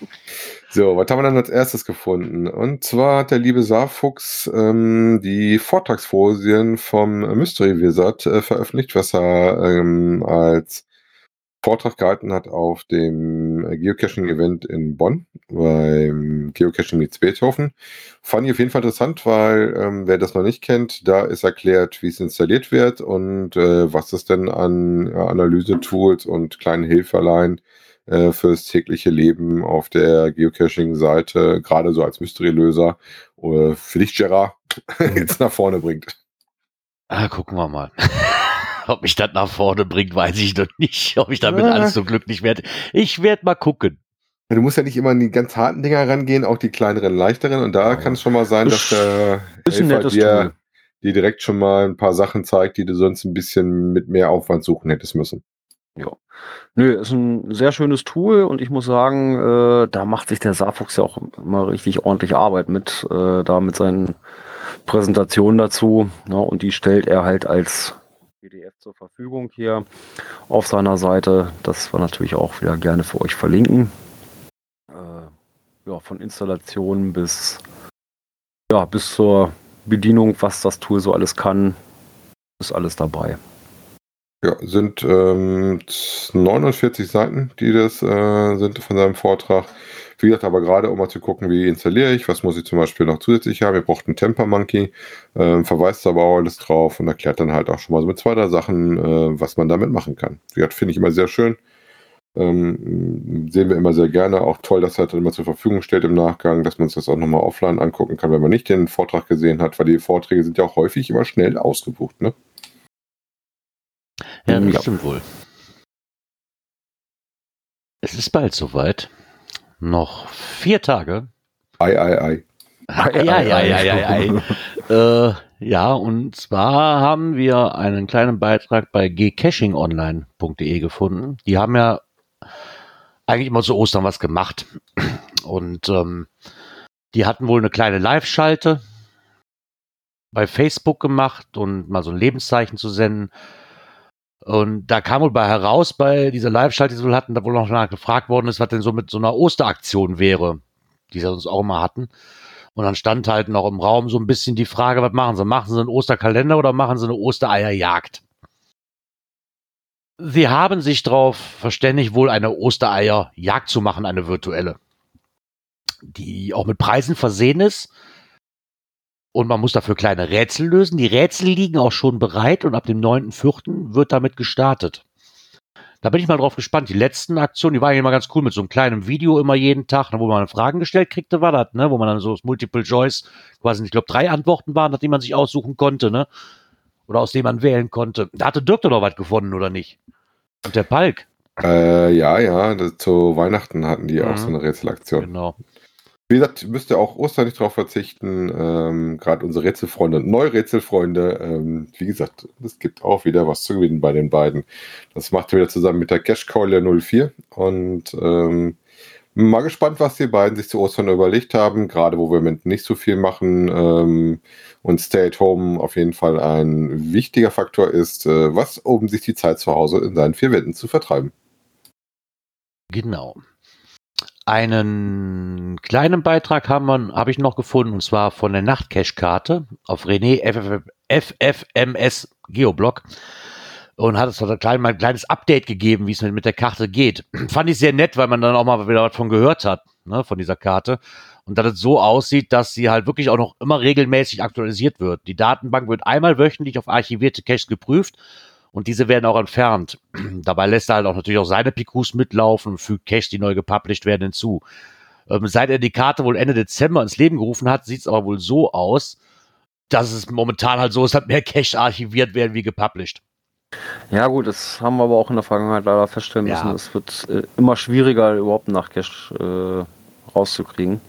So, was haben wir dann als erstes gefunden? Und zwar hat der liebe Saarfuchs ähm, die Vortragsfolien vom Mystery Wizard äh, veröffentlicht, was er ähm, als Vortrag gehalten hat auf dem äh, Geocaching-Event in Bonn beim Geocaching Meets Beethoven. Fand ich auf jeden Fall interessant, weil ähm, wer das noch nicht kennt, da ist erklärt, wie es installiert wird und äh, was es denn an äh, Analyse-Tools und kleinen Hilferlein äh, fürs tägliche Leben auf der Geocaching-Seite, gerade so als Mystery-Löser, äh, für dich, Gerard, [laughs] jetzt nach vorne bringt. Ah, gucken wir mal. [laughs] Ob mich das nach vorne bringt, weiß ich noch nicht. [laughs] Ob ich damit Ja. alles so glücklich werde. Ich werde mal gucken. Ja, Du musst ja nicht immer an die ganz harten Dinger rangehen, auch die kleineren, leichteren. Und da kann es schon mal sein, dass der Ist Helfer dir, dir direkt schon mal ein paar Sachen zeigt, die du sonst ein bisschen mit mehr Aufwand suchen hättest müssen. Nö, ist ein sehr schönes Tool und ich muss sagen, äh, da macht sich der Saarfuchs ja auch immer richtig ordentlich Arbeit mit, äh, da mit seinen Präsentationen dazu. Ja, und die stellt er halt als PDF zur Verfügung hier auf seiner Seite. Das wir natürlich auch wieder gerne für euch verlinken. Äh, ja, von Installation bis, ja, bis zur Bedienung, was das Tool so alles kann, ist alles dabei. Ja, sind ähm, 49 Seiten, die das äh, sind von seinem Vortrag. Wie gesagt, aber gerade um mal zu gucken, wie installiere ich, was muss ich zum Beispiel noch zusätzlich haben. Ihr braucht einen Temper Monkey, ähm, verweist aber auch alles drauf und erklärt dann halt auch schon mal so mit zwei, drei Sachen, äh, was man damit machen kann. Wie gesagt, finde ich immer sehr schön. Ähm, sehen wir immer sehr gerne. Auch toll, dass er das immer zur Verfügung stellt im Nachgang, dass man sich das auch nochmal offline angucken kann, wenn man nicht den Vortrag gesehen hat, weil die Vorträge sind ja auch häufig immer schnell ausgebucht. Ne? Ja, das Ja. stimmt wohl. Es ist bald soweit. Noch vier Tage. Ei, ei, ei. Ja, ja, ja, ja, ja. Äh, Ja, und zwar haben wir einen kleinen Beitrag bei gcachingonline.de gefunden. Die haben ja eigentlich immer zu Ostern was gemacht. Und ähm, die hatten wohl eine kleine Live-Schalte bei Facebook gemacht und mal so ein Lebenszeichen zu senden. Und da kam wohl bei heraus, bei dieser Live-Schalte, die sie wohl hatten, da wohl noch gefragt worden ist, was denn so mit so einer Osteraktion wäre, die sie uns auch immer hatten. Und dann stand halt noch im Raum so ein bisschen die Frage, was machen sie? Machen sie einen Osterkalender oder machen sie eine Ostereierjagd? Sie haben sich darauf verständigt, wohl eine Ostereierjagd zu machen, eine virtuelle. Die auch mit Preisen versehen ist. Und man muss dafür kleine Rätsel lösen. Die Rätsel liegen auch schon bereit und ab dem 9.4. wird damit gestartet. Da bin ich mal drauf gespannt. Die letzten Aktionen, die waren ja immer ganz cool mit so einem kleinen Video immer jeden Tag, wo man Fragen gestellt kriegte, war das, ne? Wo man dann so das Multiple Choice, quasi, ich glaube, drei Antworten waren, nach denen man sich aussuchen konnte, ne? Oder aus denen man wählen konnte. Da hatte Dirk doch noch was gefunden, oder nicht? Und der Palk. Äh, ja, ja, das, zu Weihnachten hatten die auch Mhm. so eine Rätselaktion. Genau. Wie gesagt, müsst ihr auch Ostern nicht drauf verzichten. Ähm, Gerade unsere Rätselfreunde und Neurätselfreunde. Ähm, wie gesagt, es gibt auch wieder was zu gewinnen bei den beiden. Das macht ihr wieder zusammen mit der Cashkeule 04. Und ähm, mal gespannt, was die beiden sich zu Ostern überlegt haben. Gerade wo wir Moment nicht so viel machen ähm, und Stay at Home auf jeden Fall ein wichtiger Faktor ist, äh, was um sich die Zeit zu Hause in seinen vier Wänden zu vertreiben. Genau. Einen kleinen Beitrag habe ich noch gefunden, und zwar von der Nachtcache-Karte auf René FFMS Geoblog. Und hat es ein, ein kleines Update gegeben, wie es mit, mit der Karte geht. [clears throat] Fand ich sehr nett, weil man dann auch mal wieder was von gehört hat, ne, von dieser Karte. Und dass es so aussieht, dass sie halt wirklich auch noch immer regelmäßig aktualisiert wird. Die Datenbank wird einmal wöchentlich auf archivierte Caches geprüft und diese werden auch entfernt. [clears throat] Dabei lässt er halt auch natürlich auch seine PQs mitlaufen und fügt Caches, die neu gepublished werden, hinzu. Ähm, seit er die Karte wohl Ende Dezember ins Leben gerufen hat, sieht es aber wohl so aus, dass es momentan halt so ist, dass mehr Caches archiviert werden wie gepublished. Ja gut, das haben wir aber auch in der Vergangenheit leider feststellen Ja. müssen. Es wird äh, immer schwieriger, überhaupt einen Nachcache äh, rauszukriegen.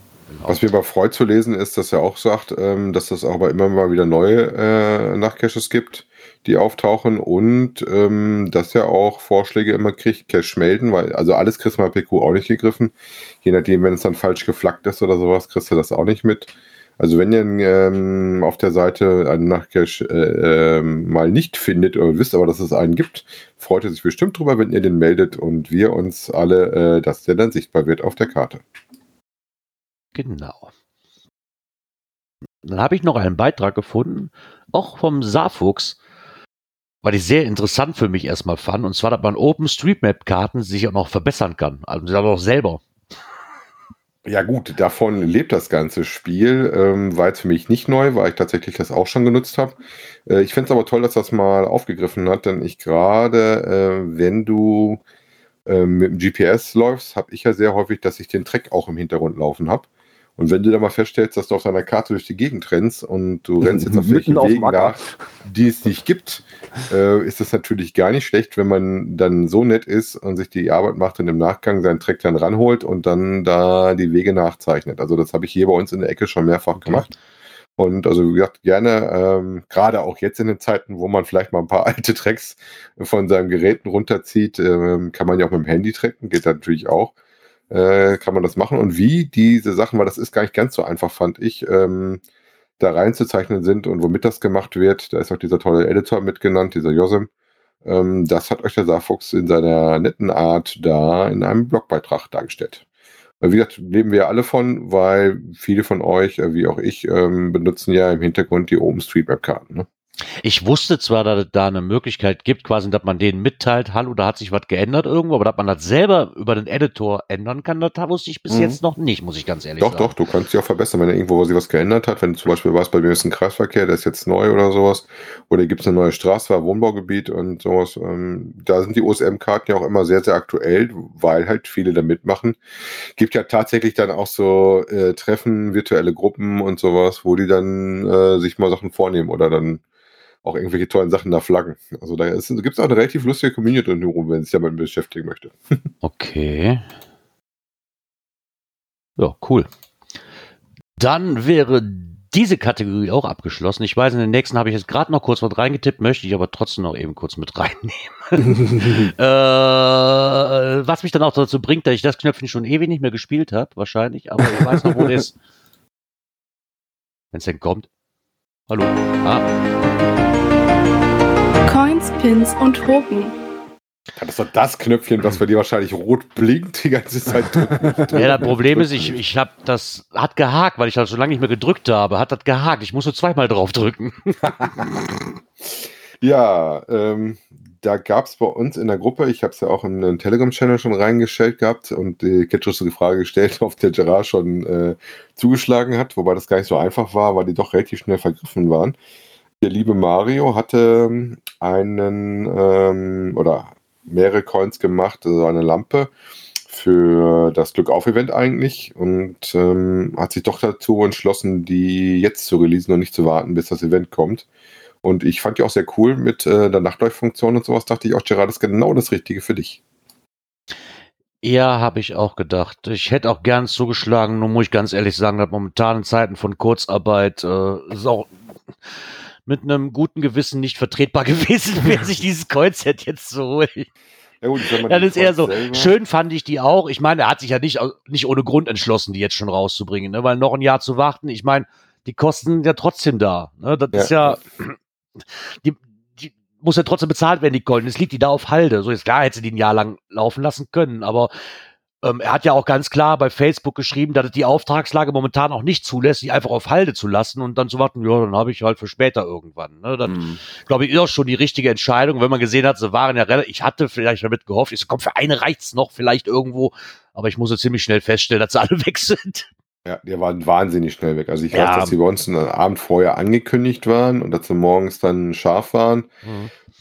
Was mir aber freut zu lesen ist, dass er auch sagt, ähm, dass es aber immer mal wieder neue äh, Nachtcaches gibt, die auftauchen und ähm, dass er auch Vorschläge immer kriegt, Cache melden, weil also alles kriegst du mal PQ auch nicht gegriffen. Je nachdem, wenn es dann falsch geflaggt ist oder sowas, kriegst du das auch nicht mit. Also wenn ihr ähm, auf der Seite einen Nachtcache äh, ähm, mal nicht findet oder wisst aber, dass es einen gibt, freut er sich bestimmt drüber, wenn ihr den meldet und wir uns alle, äh, dass der dann sichtbar wird auf der Karte. Genau. Dann habe ich noch einen Beitrag gefunden, auch vom Saarfuchs, weil ich sehr interessant für mich erstmal fand. Und zwar, dass man OpenStreetMap-Karten sich auch noch verbessern kann. Also auch selber. Ja gut, davon lebt das ganze Spiel. Ähm, war jetzt für mich nicht neu, weil ich tatsächlich das auch schon genutzt habe. Äh, ich finde es aber toll, dass das mal aufgegriffen hat, denn ich gerade, äh, wenn du äh, mit dem GPS läufst, habe ich ja sehr häufig, dass ich den Track auch im Hintergrund laufen habe. Und wenn du dann mal feststellst, dass du auf deiner Karte durch die Gegend rennst und du rennst jetzt auf [laughs] welchen Wegen nach, die es nicht gibt, äh, ist es natürlich gar nicht schlecht, wenn man dann so nett ist und sich die Arbeit macht und im Nachgang seinen Track dann ranholt und dann da die Wege nachzeichnet. Also das habe ich hier bei uns in der Ecke schon mehrfach gemacht. Und also wie gesagt, gerne, ähm, gerade auch jetzt in den Zeiten, wo man vielleicht mal ein paar [laughs] alte Tracks von seinen Geräten runterzieht, ähm, kann man ja auch mit dem Handy tracken, geht natürlich auch. Äh, kann man das machen. Und wie diese Sachen, weil das ist gar nicht ganz so einfach, fand ich, ähm, da reinzuzeichnen sind und womit das gemacht wird. Da ist auch dieser tolle Editor mitgenannt, dieser Josem. Ähm, das hat euch der Saarfuchs in seiner netten Art da in einem Blogbeitrag dargestellt. Weil, Wie gesagt, leben wir alle von, weil viele von euch, äh, wie auch ich, ähm, benutzen ja im Hintergrund die OpenStreetMap-Karten. Ne? Ich wusste zwar, dass es da eine Möglichkeit gibt, quasi, dass man denen mitteilt, hallo, da hat sich was geändert irgendwo, aber dass man das selber über den Editor ändern kann, das wusste ich bis Mhm. jetzt noch nicht, muss ich ganz ehrlich Doch, sagen. doch, du kannst sie auch verbessern, wenn irgendwo sich was geändert hat. Wenn du zum Beispiel warst, bei mir ist ein Kreisverkehr, der ist jetzt neu oder sowas. Oder gibt es eine neue Straße, war Wohnbaugebiet und sowas. Ähm, da sind die OSM-Karten ja auch immer sehr, sehr aktuell, weil halt viele da mitmachen. Gibt ja tatsächlich dann auch so äh, Treffen, virtuelle Gruppen und sowas, wo die dann äh, sich mal Sachen vornehmen oder dann auch irgendwelche tollen Sachen da flaggen. Also da gibt es auch eine relativ lustige Community drumherum, wenn sich damit beschäftigen möchte. [laughs] Okay. Ja, cool. Dann wäre diese Kategorie auch abgeschlossen. Ich weiß, in den nächsten habe ich jetzt gerade noch kurz was reingetippt, möchte ich aber trotzdem noch eben kurz mit reinnehmen. [laughs] äh, was mich dann auch dazu bringt, dass ich das Knöpfchen schon ewig nicht mehr gespielt habe, wahrscheinlich, aber ich weiß noch, wo das [laughs] ist. Wenn es denn kommt. Hallo. Ah. Coins, Pins und Token. Das ist doch das Knöpfchen, was bei dir wahrscheinlich rot blinkt die ganze Zeit. drücken. [laughs] Ja, das Problem ist, ich, ich habe das hat gehakt, weil ich das so lange nicht mehr gedrückt habe, hat das gehakt. Ich muss nur zweimal drauf drücken. [laughs] Ja, ähm, da gab es bei uns in der Gruppe, ich habe es ja auch in den Telegram-Channel schon reingestellt gehabt und die die Frage gestellt, [laughs] ob der Gerard schon äh, zugeschlagen hat, wobei das gar nicht so einfach war, weil die doch relativ schnell vergriffen waren. Der liebe Mario hatte ähm, einen ähm, oder mehrere Coins gemacht, also eine Lampe für das Glück auf Event eigentlich und ähm, hat sich doch dazu entschlossen, die jetzt zu releasen und nicht zu warten, bis das Event kommt. Und ich fand die auch sehr cool mit äh, der Nachtleuchtfunktion und sowas. Dachte ich auch, Gerard, das ist genau das Richtige für dich. Ja, habe ich auch gedacht. Ich hätte auch gern zugeschlagen, nur muss ich ganz ehrlich sagen, dass momentan in Zeiten von Kurzarbeit äh, ist auch mit einem guten Gewissen nicht vertretbar [laughs] gewesen wäre, [laughs] sich dieses Coinset jetzt zu holen. Ja, gut, wenn die ist eher so, selber- schön fand ich die auch. Ich meine, er hat sich ja nicht, nicht ohne Grund entschlossen, die jetzt schon rauszubringen, ne? weil noch ein Jahr zu warten, ich meine, die Kosten sind ja trotzdem da. Ne? Das ist ja, [clears throat] die, die muss ja trotzdem bezahlt werden, die Golden. Es liegt die da auf Halde. So ist klar, hätte sie die ein Jahr lang laufen lassen können, aber ähm, er hat ja auch ganz klar bei Facebook geschrieben, dass es die Auftragslage momentan auch nicht zulässt, die einfach auf Halde zu lassen und dann zu warten, ja, dann habe ich halt für später irgendwann. Ne? Dann, Mhm. glaube ich, ist auch schon die richtige Entscheidung, wenn man gesehen hat, sie waren ja relativ, ich hatte vielleicht damit gehofft, ich so, komm, für eine reicht's noch, vielleicht irgendwo, aber ich musste ziemlich schnell feststellen, dass sie alle [laughs] weg sind. Ja, die waren wahnsinnig schnell weg. Also ich Ja. weiß, dass die bei uns einen Abend vorher angekündigt waren und dass sie morgens dann scharf waren.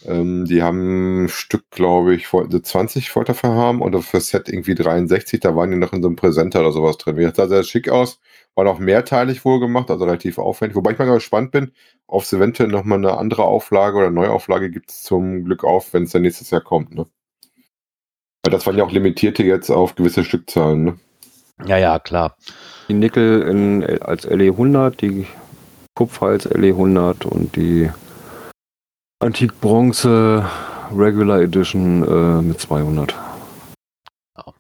Ähm, die haben ein Stück, glaube ich, wollten sie 20 wollte dafür haben und für Set irgendwie 63, da waren die noch in so einem Präsenter oder sowas drin. Das sah sehr schick aus, war noch mehrteilig wohl gemacht, also relativ aufwendig. Wobei ich mal gespannt bin, ob es eventuell nochmal eine andere Auflage oder Neuauflage gibt es zum Glück auf, wenn es dann nächstes Jahr kommt. Ne? Weil das waren ja auch limitierte jetzt auf gewisse Stückzahlen. Ne? Ja, ja, klar. Die Nickel in, als LE100, die Kupfer als LE100 und die Antik-Bronze Regular Edition äh, mit 200.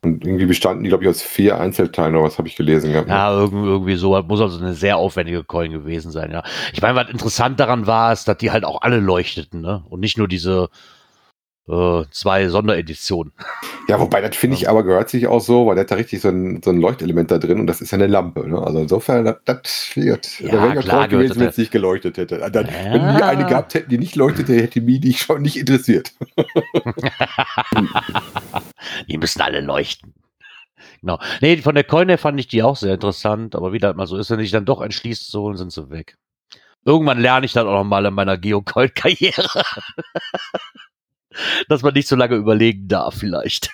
Und irgendwie bestanden die, glaube ich, aus vier Einzelteilen oder was habe ich gelesen gehabt. ne? Ja, irgendwie, irgendwie so. Das muss also eine sehr aufwendige Coin gewesen sein, ja. Ich meine, was interessant daran war, ist, dass die halt auch alle leuchteten, ne? Und nicht nur diese äh, zwei Sondereditionen. Ja, wobei, das finde ich aber gehört sich auch so, weil der hat da richtig so ein, so ein Leuchtelement da drin und das ist ja eine Lampe. Ne? Also insofern, das, das wird. Ja, da wäre ich klar gewesen, wenn es nicht geleuchtet hätte. Dann, Ja. Wenn wir eine gehabt hätten, die nicht leuchtete, hätte mich die schon nicht interessiert. [laughs] die müssen alle leuchten. Genau. Nee, von der Coin her fand ich die auch sehr interessant, aber wie das mal so ist, wenn ich dann doch entschließt zu holen, sind sie weg. Irgendwann lerne ich dann auch noch mal in meiner Geocoin-Karriere. [laughs] Dass man nicht so lange überlegen darf, vielleicht.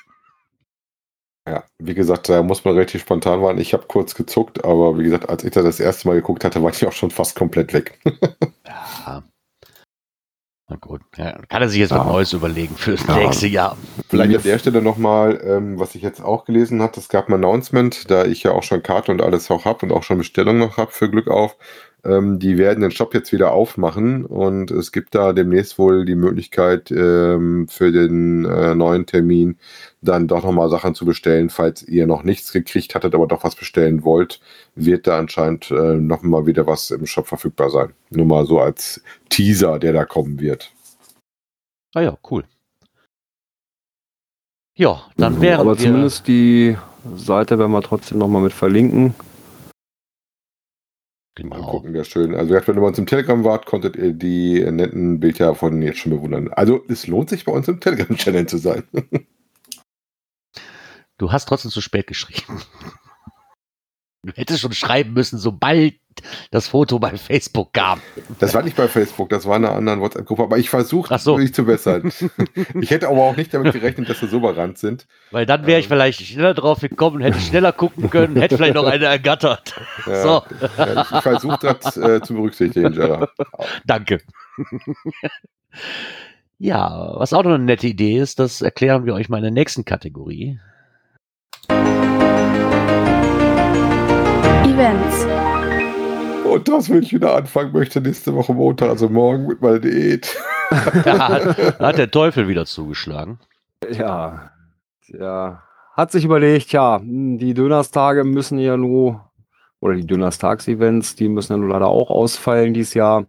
Ja, wie gesagt, da muss man relativ spontan waren. Ich habe kurz gezuckt, aber wie gesagt, als ich da das erste Mal geguckt hatte, war ich [laughs] auch schon fast komplett weg. [laughs] Ja. Na gut. Ja, kann er sich jetzt Ja. was Neues überlegen für das Ja. nächste Jahr. Vielleicht an der Stelle nochmal, ähm, was ich jetzt auch gelesen habe, es gab ein Announcement, da ich ja auch schon Karte und alles auch habe und auch schon Bestellungen noch habe für Glück auf. Ähm, die werden den Shop jetzt wieder aufmachen und es gibt da demnächst wohl die Möglichkeit ähm, für den äh, neuen Termin dann doch nochmal Sachen zu bestellen, falls ihr noch nichts gekriegt hattet, aber doch was bestellen wollt, wird da anscheinend äh, nochmal wieder was im Shop verfügbar sein. Nur mal so als Teaser, der da kommen wird. Ah ja, cool. Ja, dann Mhm, wären Aber wir, zumindest die Seite werden wir trotzdem nochmal mit verlinken. Genau. gucken, wäre schön. Also, wenn ihr bei uns im Telegram wart, konntet ihr die netten Bilder von jetzt schon bewundern. Also, es lohnt sich bei uns im Telegram-Channel zu sein. Du hast trotzdem zu spät geschrieben. Du hättest schon schreiben müssen, sobald das Foto bei Facebook kam. Das war nicht bei Facebook, das war in einer anderen WhatsApp-Gruppe, aber ich versuche, so. mich zu bessern. [laughs] ich hätte aber auch nicht damit gerechnet, dass wir so überrannt sind. Weil dann wäre ich Ähm. vielleicht schneller drauf gekommen, hätte schneller gucken können, hätte vielleicht noch eine ergattert. Ja, So, ja, ich ich versuche das äh, zu berücksichtigen, Gerard. danke. Ja, was auch noch eine nette Idee ist, das erklären wir euch mal in der nächsten Kategorie. Events. montags will ich wieder anfangen möchte, nächste Woche Montag, also morgen mit meiner Diät. [laughs] Da hat, da hat der Teufel wieder zugeschlagen. Ja, ja. Hat sich überlegt, ja, die Dönerstage müssen ja nur, oder die Dönerstags-Events, die müssen ja nur leider auch ausfallen dieses Jahr.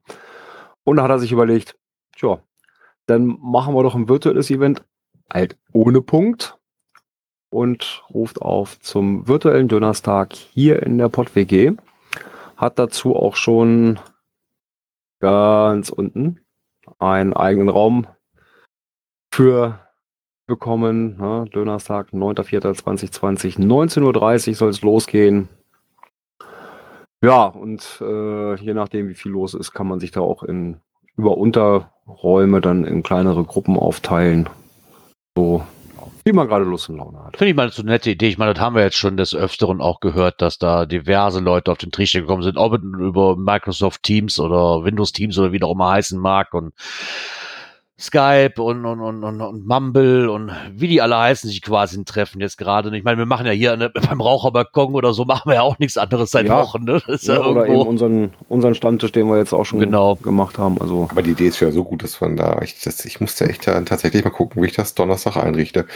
Und da hat er sich überlegt, tja, dann machen wir doch ein virtuelles Event, halt ohne Punkt. Und ruft auf zum virtuellen Dönerstag hier in der Pott-WG. Hat dazu auch schon ganz unten einen eigenen Raum für bekommen. Ne? Dönerstag, 9.4.2020, 19.30 Uhr soll es losgehen. Ja, und äh, je nachdem, wie viel los ist, kann man sich da auch in über Unterräume dann in kleinere Gruppen aufteilen. So, wie man gerade Lust und Laune hat. Finde ich mal so eine nette Idee. Ich meine, das haben wir jetzt schon des Öfteren auch gehört, dass da diverse Leute auf den Trichter gekommen sind, ob über Microsoft Teams oder Windows Teams oder wie auch immer heißen mag und Skype und, und, und, und, und Mumble und wie die alle heißen, sich quasi treffen jetzt gerade. Ich meine, wir machen ja hier eine, [laughs] beim Raucherbalkon oder so, machen wir ja auch nichts anderes seit Ja. Wochen. Ne? Das ist ja, Ja, oder eben unseren, unseren Stammtisch, den wir jetzt auch schon Genau. gemacht haben. Also Aber die Idee ist ja so gut, dass man da, ich, das, ich musste echt tatsächlich mal gucken, wie ich das Donnerstag einrichte.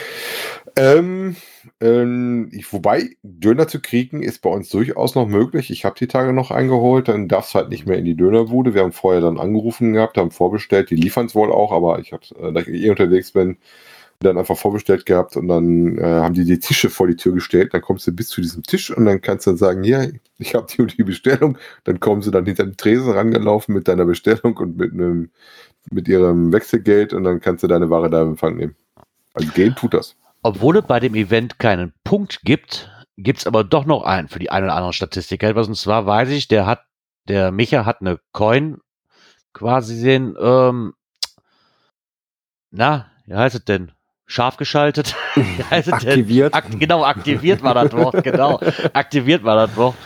Ähm, ähm, ich, wobei, Döner zu kriegen ist bei uns durchaus noch möglich. Ich habe die Tage noch eingeholt, dann darfst du halt nicht mehr in die Dönerbude. Wir haben vorher dann angerufen gehabt, haben vorbestellt, die liefern es wohl auch, aber ich hatte, äh, da ich eh unterwegs bin, dann einfach vorbestellt gehabt und dann äh, haben die die Tische vor die Tür gestellt. Dann kommst du bis zu diesem Tisch und dann kannst du dann sagen, hier, ich habe die und die Bestellung. Dann kommen sie dann hinter den Tresen rangelaufen mit deiner Bestellung und mit einem mit ihrem Wechselgeld und dann kannst du deine Ware da in Empfang nehmen. Also Geld tut das. Obwohl es bei dem Event keinen Punkt gibt, gibt es aber doch noch einen für die eine oder andere Statistik. Etwas, und zwar weiß ich, der hat, der Micha hat eine Coin quasi den, ähm, na, wie heißt es denn? Scharf geschaltet? [laughs] Aktiviert. Akt, genau, aktiviert war das Wort, genau. [laughs] Aktiviert war das Wort.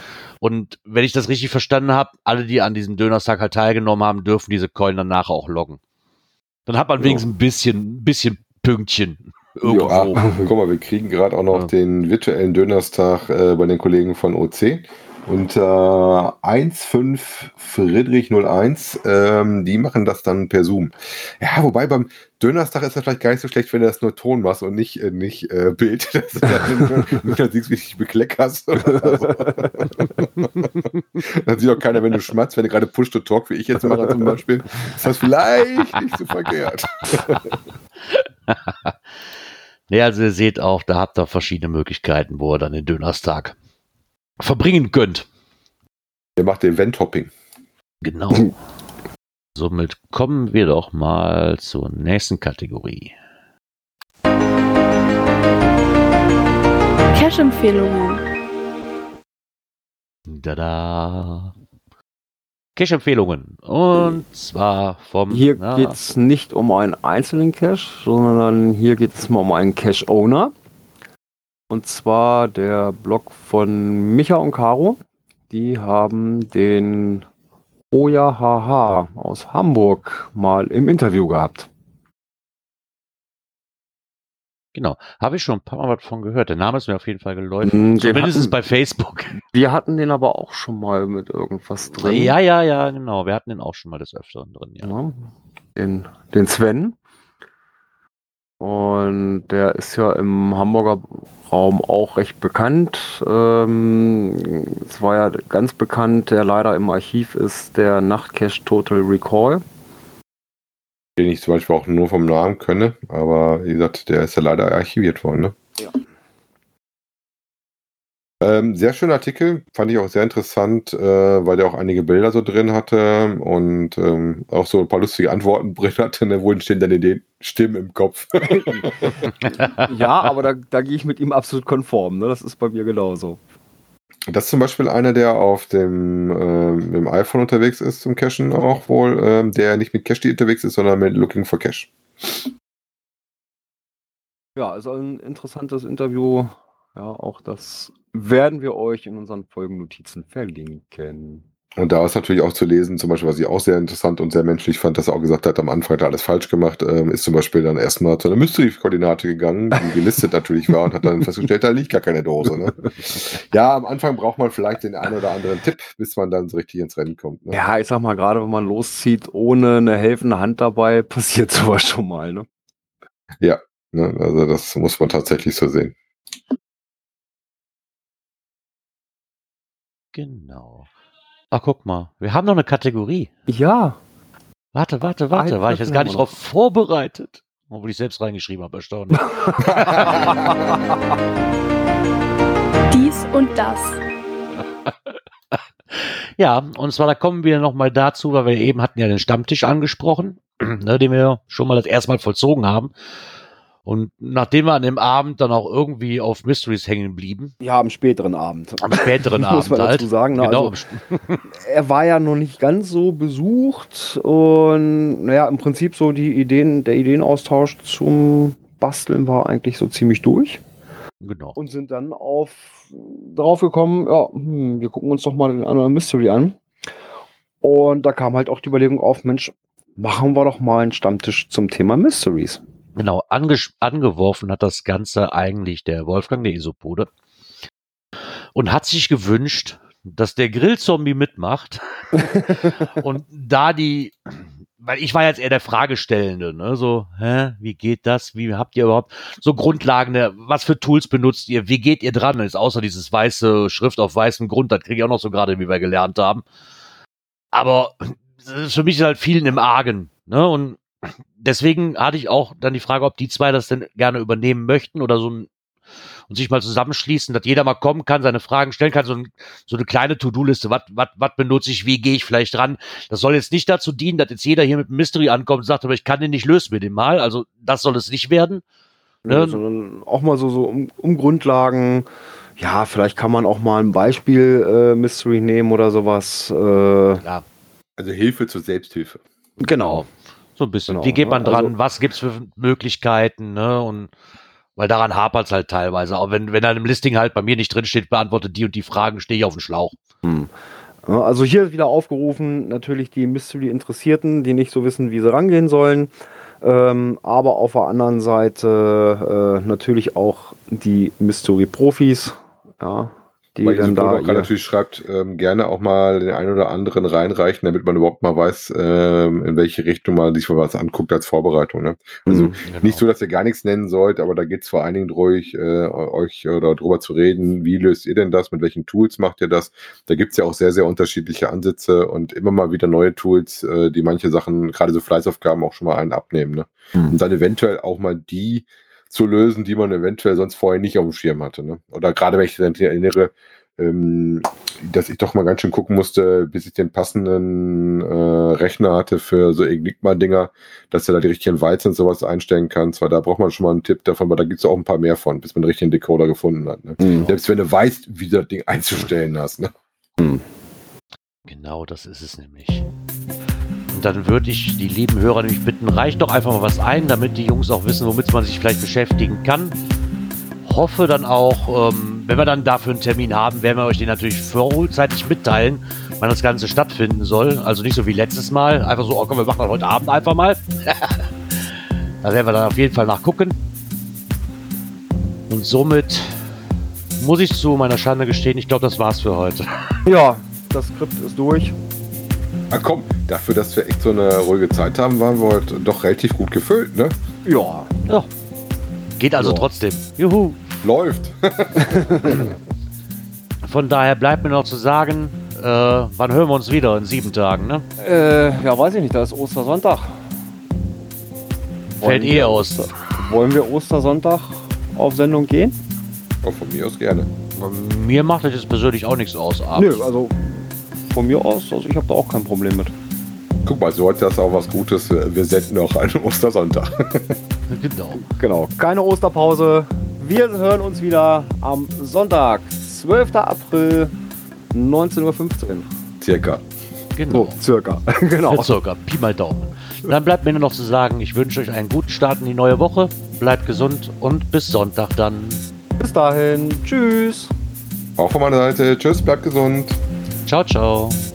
Und wenn ich das richtig verstanden habe, alle, die an diesem Dönerstag halt teilgenommen haben, dürfen diese Coin danach auch loggen. Dann hat man wenigstens ein bisschen, ein bisschen Pünktchen irgendwo. Ja, [laughs] guck mal, wir kriegen gerade auch noch Ja. den virtuellen Dönerstag äh, bei den Kollegen von OC. Und äh, 15 Friedrich 01, ähm, die machen das dann per Zoom. Ja, wobei beim Dönerstag ist das vielleicht gar nicht so schlecht, wenn du das nur Ton machst und nicht, äh, nicht äh, Bild. [laughs] Dass du dann nicht dann siehst, wie dich bekleckerst. oder so. [laughs] dann sieht auch keiner, wenn du schmatzt, wenn du gerade Push-to-Talk, wie ich jetzt mache zum Beispiel. Ist das vielleicht nicht so verkehrt. Ja, also ihr seht auch, da habt ihr verschiedene Möglichkeiten, wo ihr dann den Dönerstag verbringen könnt. Der macht Event-Hopping. Genau. [laughs] Somit kommen wir doch mal zur nächsten Kategorie. Cash-Empfehlungen. Tada. Cash-Empfehlungen. Und zwar vom. Hier na, geht es nicht um einen einzelnen Cache, sondern hier geht es mal um einen Cache-Owner. Und zwar der Blog von Micha und Caro. Die haben den Oja HH aus Hamburg mal im Interview gehabt. Genau. Habe ich schon ein paar Mal was von gehört. Der Name ist mir auf jeden Fall geläufig. Mm, den Zumindest hatten- bei Facebook. [laughs] Wir hatten den aber auch schon mal mit irgendwas drin. Ja, ja, ja, genau. Wir hatten den auch schon mal des Öfteren drin. Ja. Ja, den, den Sven. Und der ist ja im Hamburger Raum auch recht bekannt. Ähm, es war ja ganz bekannt, der leider im Archiv ist, der Nachtcache Total Recall. Den ich zum Beispiel auch nur vom Namen kenne, aber wie gesagt, der ist ja leider archiviert worden. Ne? Ja. Ähm, sehr schöner Artikel, fand ich auch sehr interessant, äh, weil der auch einige Bilder so drin hatte und ähm, auch so ein paar lustige Antworten [laughs] drin hatte. Ne? Wo entstehen denn die Stimmen im Kopf? [laughs] Ja, aber da, da gehe ich mit ihm absolut konform. Ne? Das ist bei mir genauso. Das ist zum Beispiel einer, der auf dem, ähm, mit dem iPhone unterwegs ist zum Cachen auch wohl, ähm, der nicht mit Cache unterwegs ist, sondern mit Looking for Cache. Ja, also ein interessantes Interview. Ja, auch das werden wir euch in unseren Folgennotizen verlinken. Und da ist natürlich auch zu lesen, zum Beispiel, was ich auch sehr interessant und sehr menschlich fand, dass er auch gesagt hat, am Anfang hat er alles falsch gemacht, ähm, ist zum Beispiel dann erstmal zu einer Mystery-Koordinate gegangen, die gelistet natürlich war und hat dann festgestellt, da liegt gar keine Dose. Ne? Ja, am Anfang braucht man vielleicht den einen oder anderen Tipp, bis man dann so richtig ins Rennen kommt. Ne? Ja, ich sag mal, gerade wenn man loszieht, ohne eine helfende Hand dabei, [laughs] passiert sowas schon mal, ne? Ja, ne? also das muss man tatsächlich so sehen. Genau. Ach, guck mal. Wir haben noch eine Kategorie. Ja. Warte, warte, warte. Eine War ich jetzt gar nicht drauf vorbereitet. Obwohl ich selbst reingeschrieben habe, erstaunlich. [laughs] Dies und das. [laughs] ja, und zwar da kommen wir nochmal dazu, weil wir eben hatten ja den Stammtisch angesprochen, [clears throat] ne, den wir schon mal das erste Mal vollzogen haben. Und nachdem wir an dem Abend dann auch irgendwie auf Mysteries hängen blieben, Ja, am späteren Abend. am späteren [laughs] Muss Abend man halt, dazu sagen, ne? genau, Also, er war ja noch nicht ganz so besucht und naja, im Prinzip so die Ideen, der Ideenaustausch zum Basteln war eigentlich so ziemlich durch genau. und sind dann auf drauf gekommen, ja, hm, wir gucken uns doch mal den anderen Mystery an. Und da kam halt auch die Überlegung auf, Mensch, machen wir doch mal einen Stammtisch zum Thema Mysteries. Genau, angeworfen hat das Ganze eigentlich der Wolfgang, der Isopode. Und hat sich gewünscht, dass der Grillzombie mitmacht. [laughs] und da die, weil ich war jetzt eher der Fragestellende, ne? So, hä, wie geht das? Wie habt ihr überhaupt so Grundlagen, was für Tools benutzt ihr? Wie geht ihr dran? Ist außer dieses weiße Schrift auf weißem Grund, das kriege ich auch noch so gerade, wie wir gelernt haben. Aber ist für mich halt vielen im Argen, ne? Und deswegen hatte ich auch dann die Frage, ob die zwei das denn gerne übernehmen möchten oder so ein, und sich mal zusammenschließen, dass jeder mal kommen kann, seine Fragen stellen kann, so, ein, so eine kleine To-Do-Liste, was benutze ich, wie gehe ich vielleicht dran. Das soll jetzt nicht dazu dienen, dass jetzt jeder hier mit einem Mystery ankommt und sagt, aber ich kann den nicht lösen mit dem Mal. Also das soll es nicht werden. Ne? Sondern auch mal so, so um, um Grundlagen. Ja, vielleicht kann man auch mal ein Beispiel äh, Mystery nehmen oder sowas. Äh, Ja, Also Hilfe zur Selbsthilfe. genau. So ein bisschen. Genau, wie geht man ne? dran? Also- was gibt's für Möglichkeiten? Ne? Und weil daran hapert's halt teilweise. Auch wenn, wenn da im Listing halt bei mir nicht drinsteht, beantwortet die und die Fragen, stehe ich auf dem Schlauch. Ja, Also hier wieder aufgerufen, natürlich die Mystery-Interessierten, die nicht so wissen, wie sie rangehen sollen. Ähm, aber auf der anderen Seite äh, natürlich auch die Mystery-Profis, ja, die Weil dann da auch natürlich schreibt, ähm, gerne auch mal den einen oder anderen reinreichen, damit man überhaupt mal weiß, ähm, in welche Richtung man sich was anguckt als Vorbereitung. Ne? Also Mhm, Genau. nicht so, dass ihr gar nichts nennen sollt, aber da geht es vor allen Dingen ruhig, äh, euch oder drüber zu reden, wie löst ihr denn das, mit welchen Tools macht ihr das? Da gibt es ja auch sehr, sehr unterschiedliche Ansätze und immer mal wieder neue Tools, äh, die manche Sachen, gerade so Fleißaufgaben, auch schon mal einen abnehmen. Ne? Mhm. Und dann eventuell auch mal die zu lösen, die man eventuell sonst vorher nicht auf dem Schirm hatte. Ne? Oder gerade wenn ich dann erinnere, ähm, dass ich doch mal ganz schön gucken musste, bis ich den passenden äh, Rechner hatte für so Enigma-Dinger, dass du da die richtigen Weizen und sowas einstellen kannst, weil da braucht man schon mal einen Tipp davon, weil da gibt es auch ein paar mehr von, bis man den richtigen Decoder gefunden hat. Ne? Mhm. Selbst wenn du weißt, wie du das Ding einzustellen hast. Ne? Genau, das ist es nämlich. Dann würde ich die lieben Hörer nämlich bitten, reicht doch einfach mal was ein, damit die Jungs auch wissen, womit man sich vielleicht beschäftigen kann. Hoffe dann auch, ähm, wenn wir dann dafür einen Termin haben, werden wir euch den natürlich vorzeitig mitteilen, wann das Ganze stattfinden soll. Also nicht so wie letztes Mal, einfach so, oh komm, wir machen das heute Abend einfach mal. [laughs] da werden wir dann auf jeden Fall nachgucken. Und somit muss ich zu meiner Schande gestehen, ich glaube, das war's für heute. [laughs] Ja, das Skript ist durch. Ah komm, dafür, dass wir echt so eine ruhige Zeit haben, waren wir heute doch relativ gut gefüllt. Ne? Ja, Ja. Geht also Ja. trotzdem. Juhu. Läuft. [laughs] Von daher bleibt mir noch zu sagen, äh, wann hören wir uns wieder? In sieben Tagen, ne? äh, ja, weiß ich nicht, da ist Ostersonntag. Fällt Wollen eh aus. Oster- Wollen wir Ostersonntag auf Sendung gehen? Auch von mir aus gerne. Mir macht das jetzt persönlich auch nichts aus. Nö, abends. also von mir aus, also ich habe da auch kein Problem mit. Guck mal, so hat das auch was Gutes. Wir senden auch einen [laughs] Ostersonntag. [laughs] Genau. Genau, keine Osterpause. Wir hören uns wieder am Sonntag, 12. April, 19.15 Uhr. Circa. Genau. So, circa. [laughs] genau. Circa, Pi mal Daumen. Dann bleibt mir nur noch zu sagen, ich wünsche euch einen guten Start in die neue Woche. Bleibt gesund und bis Sonntag dann. Bis dahin. Tschüss. Auch von meiner Seite. Tschüss, bleibt gesund. Ciao, ciao.